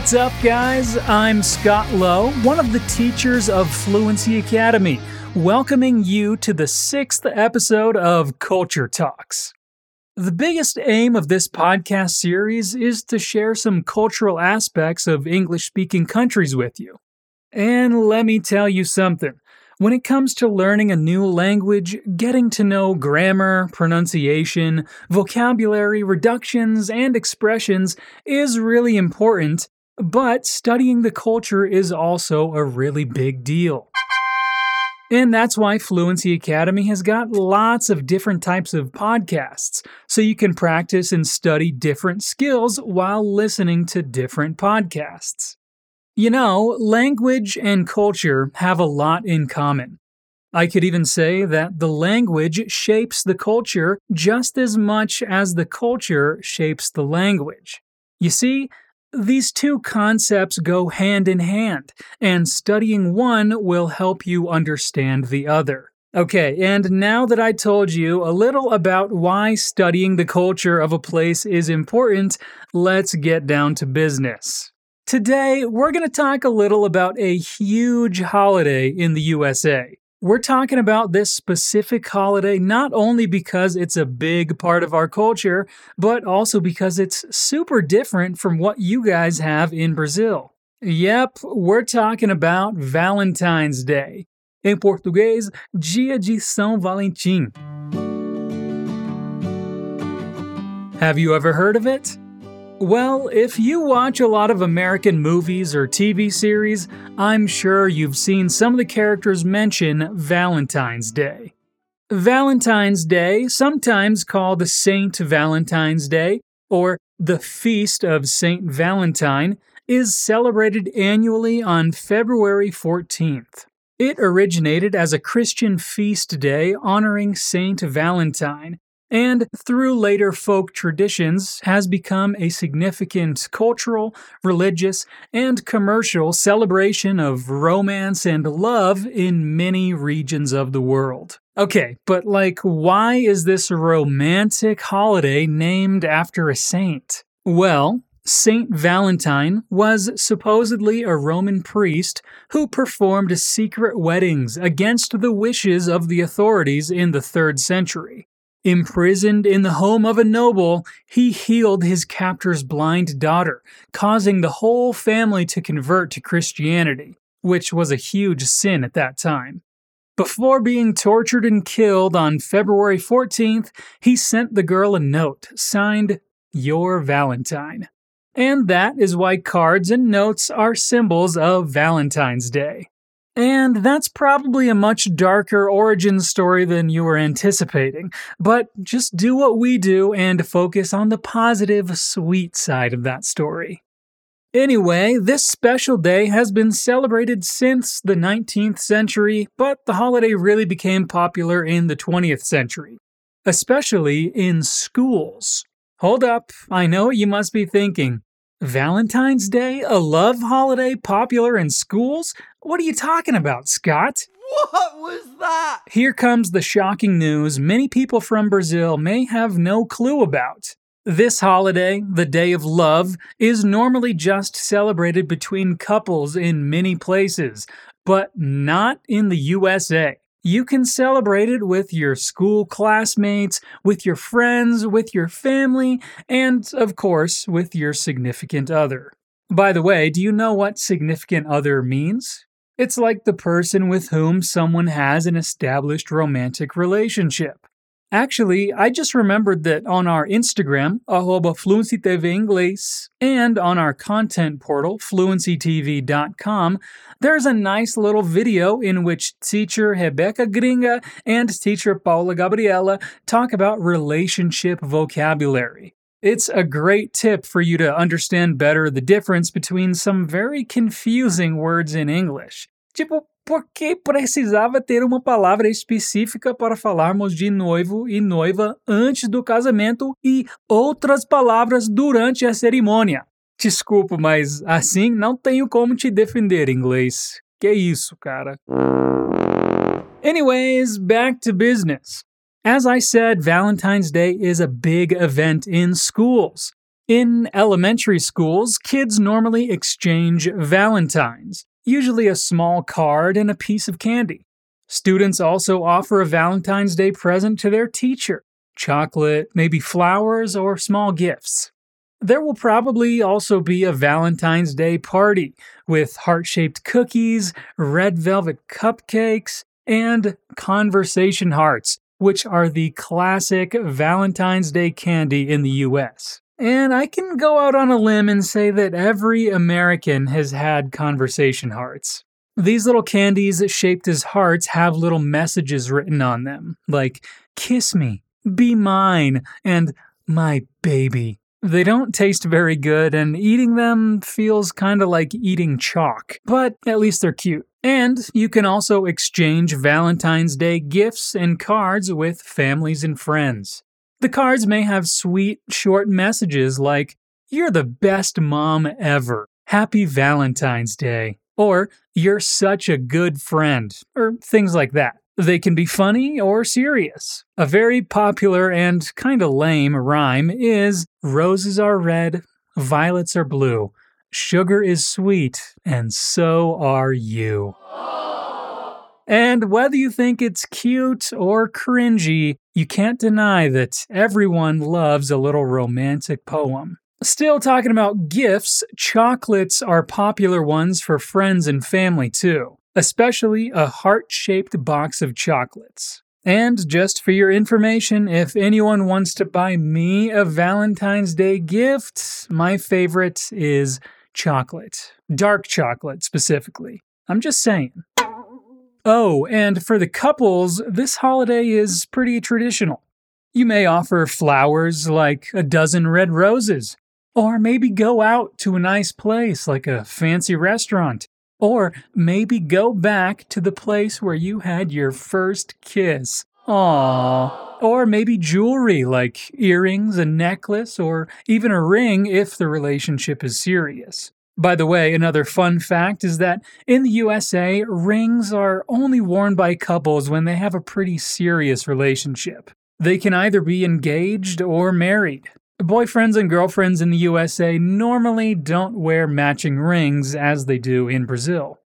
What's up, guys? I'm Scott Lowe, one of the teachers of Fluency Academy, welcoming you to the sixth episode of Culture Talks. The biggest aim of this podcast series is to share some cultural aspects of English speaking countries with you. And let me tell you something. When it comes to learning a new language, getting to know grammar, pronunciation, vocabulary, reductions, and expressions is really important, but studying the culture is also a really big deal. And that's why Fluency Academy has got lots of different types of podcasts, so you can practice and study different skills while listening to different podcasts. You know, language and culture have a lot in common. I could even say that the language shapes the culture just as much as the culture shapes the language. You see, these two concepts go hand in hand, and studying one will help you understand the other. Okay, and now that I told you a little about why studying the culture of a place is important, let's get down to business. Today, we're going to talk a little about a huge holiday in the USA. We're talking about this specific holiday not only because it's a big part of our culture, but also because it's super different from what you guys have in Brazil. Yep, we're talking about Valentine's Day. Em português, Dia de São Valentim. Have you ever heard of it? Well, if you watch a lot of American movies or TV series, I'm sure you've seen some of the characters mention Valentine's Day. Valentine's Day, sometimes called the Saint Valentine's Day or the Feast of Saint Valentine, is celebrated annually on February 14th. It originated as a Christian feast day honoring Saint Valentine, and through later folk traditions has become a significant cultural, religious, and commercial celebration of romance and love in many regions of the world. Okay, but like, why is this romantic holiday named after a saint? Well, Saint Valentine was supposedly a Roman priest who performed secret weddings against the wishes of the authorities in the 3rd century. Imprisoned in the home of a noble, he healed his captor's blind daughter, causing the whole family to convert to Christianity, which was a huge sin at that time. Before being tortured and killed on February 14th, he sent the girl a note signed, Your Valentine. And that is why cards and notes are symbols of Valentine's Day. And that's probably a much darker origin story than you were anticipating, but just do what we do and focus on the positive, sweet side of that story. Anyway, this special day has been celebrated since the 19th century, but the holiday really became popular in the 20th century, especially in schools. Hold up, I know what you must be thinking. Valentine's Day, a love holiday popular in schools? What are you talking about, Scott? What was that? Here comes the shocking news many people from Brazil may have no clue about. This holiday, the Day of Love, is normally just celebrated between couples in many places, but not in the USA. You can celebrate it with your school classmates, with your friends, with your family, and, of course, with your significant other. By the way, do you know what significant other means? It's like the person with whom someone has an established romantic relationship. Actually, I just remembered that on our Instagram, arroba Fluency TV Inglês, and on our content portal, fluencytv.com, there's a nice little video in which teacher Rebecca Gringa and teacher Paula Gabriela talk about relationship vocabulary. It's a great tip for you to understand better the difference between some very confusing words in English. Tipo, por que precisava ter uma palavra específica para falarmos de noivo e noiva antes do casamento e outras palavras durante a cerimônia? Desculpa, mas assim não tenho como te defender, inglês. Que isso, cara? Anyways, back to business. As I said, Valentine's Day is a big event in schools. In elementary schools, kids normally exchange Valentines, usually a small card and a piece of candy. Students also offer a Valentine's Day present to their teacher chocolate, maybe flowers, or small gifts. There will probably also be a Valentine's Day party with heart shaped cookies, red velvet cupcakes, and conversation hearts, which are the classic Valentine's Day candy in the US. And I can go out on a limb and say that every American has had conversation hearts. These little candies shaped as hearts have little messages written on them, like kiss me, be mine, and my baby. They don't taste very good, and eating them feels kind of like eating chalk, but at least they're cute. And you can also exchange Valentine's Day gifts and cards with families and friends. The cards may have sweet, short messages like, You're the best mom ever. Happy Valentine's Day. Or, You're such a good friend. Or things like that. They can be funny or serious. A very popular and kinda lame rhyme is Roses are red, violets are blue, sugar is sweet, and so are you. And whether you think it's cute or cringy, you can't deny that everyone loves a little romantic poem. Still talking about gifts, chocolates are popular ones for friends and family too, especially a heart shaped box of chocolates. And just for your information, if anyone wants to buy me a Valentine's Day gift, my favorite is chocolate. Dark chocolate specifically. I'm just saying. Oh, and for the couples, this holiday is pretty traditional. You may offer flowers like a dozen red roses, or maybe go out to a nice place like a fancy restaurant, or maybe go back to the place where you had your first kiss. Aww. Or maybe jewelry like earrings, a necklace, or even a ring if the relationship is serious. By the way, another fun fact is that in the USA, rings are only worn by couples when they have a pretty serious relationship. They can either be engaged or married. Boyfriends and girlfriends in the USA normally don't wear matching rings as they do in Brazil.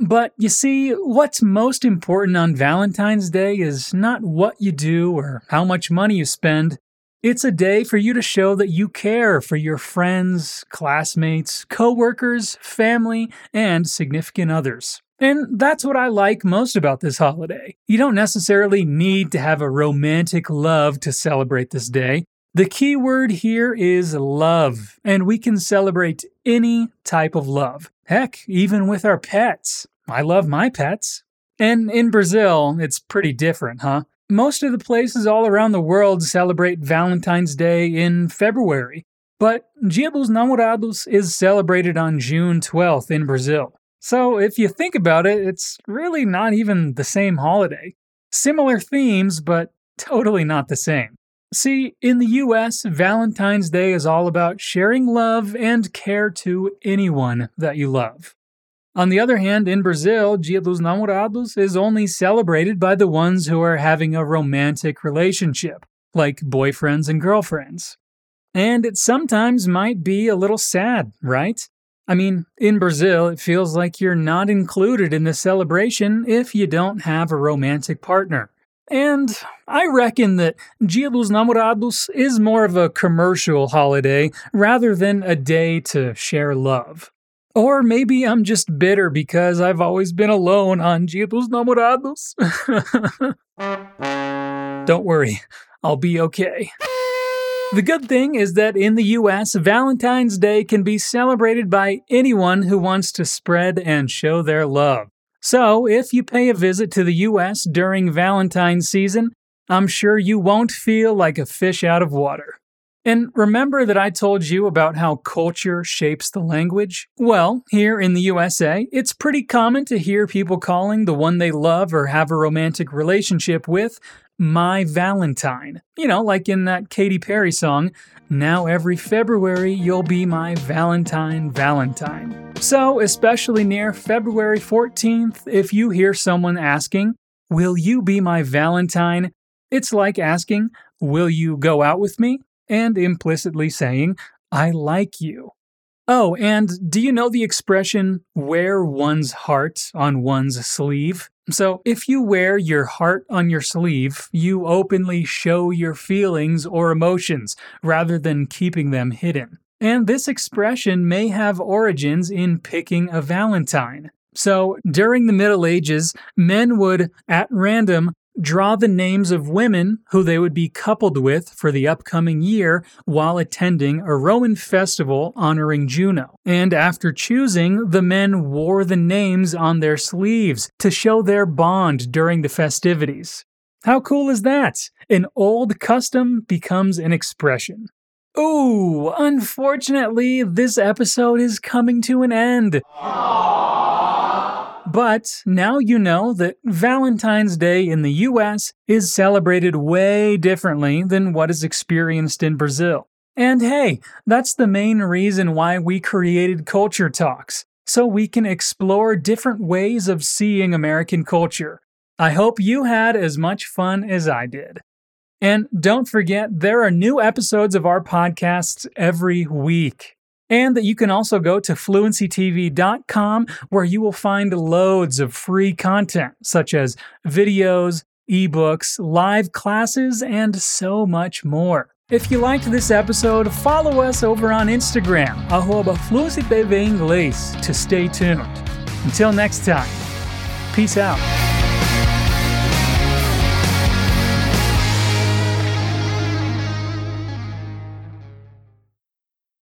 But you see, what's most important on Valentine's Day is not what you do or how much money you spend, it's a day for you to show that you care for your friends, classmates, coworkers, family, and significant others. And that's what I like most about this holiday. You don't necessarily need to have a romantic love to celebrate this day. The key word here is love, and we can celebrate any type of love. Heck, even with our pets. I love my pets. And in Brazil, it's pretty different, huh? Most of the places all around the world celebrate Valentine's Day in February, but Dia dos Namorados is celebrated on June 12th in Brazil. So if you think about it, it's really not even the same holiday. Similar themes, but totally not the same. See, in the US, Valentine's Day is all about sharing love and care to anyone that you love. On the other hand, in Brazil, Dia dos Namorados is only celebrated by the ones who are having a romantic relationship, like boyfriends and girlfriends. And it sometimes might be a little sad, right? I mean, in Brazil, it feels like you're not included in the celebration if you don't have a romantic partner. And I reckon that Dia dos Namorados is more of a commercial holiday rather than a day to share love. Or maybe I'm just bitter because I've always been alone on Dia dos Namorados. Don't worry, I'll be okay. The good thing is that in the US, Valentine's Day can be celebrated by anyone who wants to spread and show their love. So, if you pay a visit to the US during Valentine's season, I'm sure you won't feel like a fish out of water. And remember that I told you about how culture shapes the language? Well, here in the USA, it's pretty common to hear people calling the one they love or have a romantic relationship with my Valentine. You know, like in that Katy Perry song, Now Every February You'll Be My Valentine, Valentine. So, especially near February 14th, if you hear someone asking, Will you be my Valentine? It's like asking, Will you go out with me? And implicitly saying, I like you. Oh, and do you know the expression, wear one's heart on one's sleeve? So, if you wear your heart on your sleeve, you openly show your feelings or emotions rather than keeping them hidden. And this expression may have origins in picking a Valentine. So, during the Middle Ages, men would, at random, draw the names of women who they would be coupled with for the upcoming year while attending a Roman festival honoring Juno. And after choosing, the men wore the names on their sleeves to show their bond during the festivities. How cool is that? An old custom becomes an expression. Ooh, unfortunately, this episode is coming to an end. But now you know that Valentine's Day in the US is celebrated way differently than what is experienced in Brazil. And hey, that's the main reason why we created Culture Talks, so we can explore different ways of seeing American culture. I hope you had as much fun as I did. And don't forget, there are new episodes of our podcasts every week. And that you can also go to fluencytv.com where you will find loads of free content such as videos, ebooks, live classes, and so much more. If you liked this episode, follow us over on Instagram, arroba Inglês, to stay tuned. Until next time, peace out.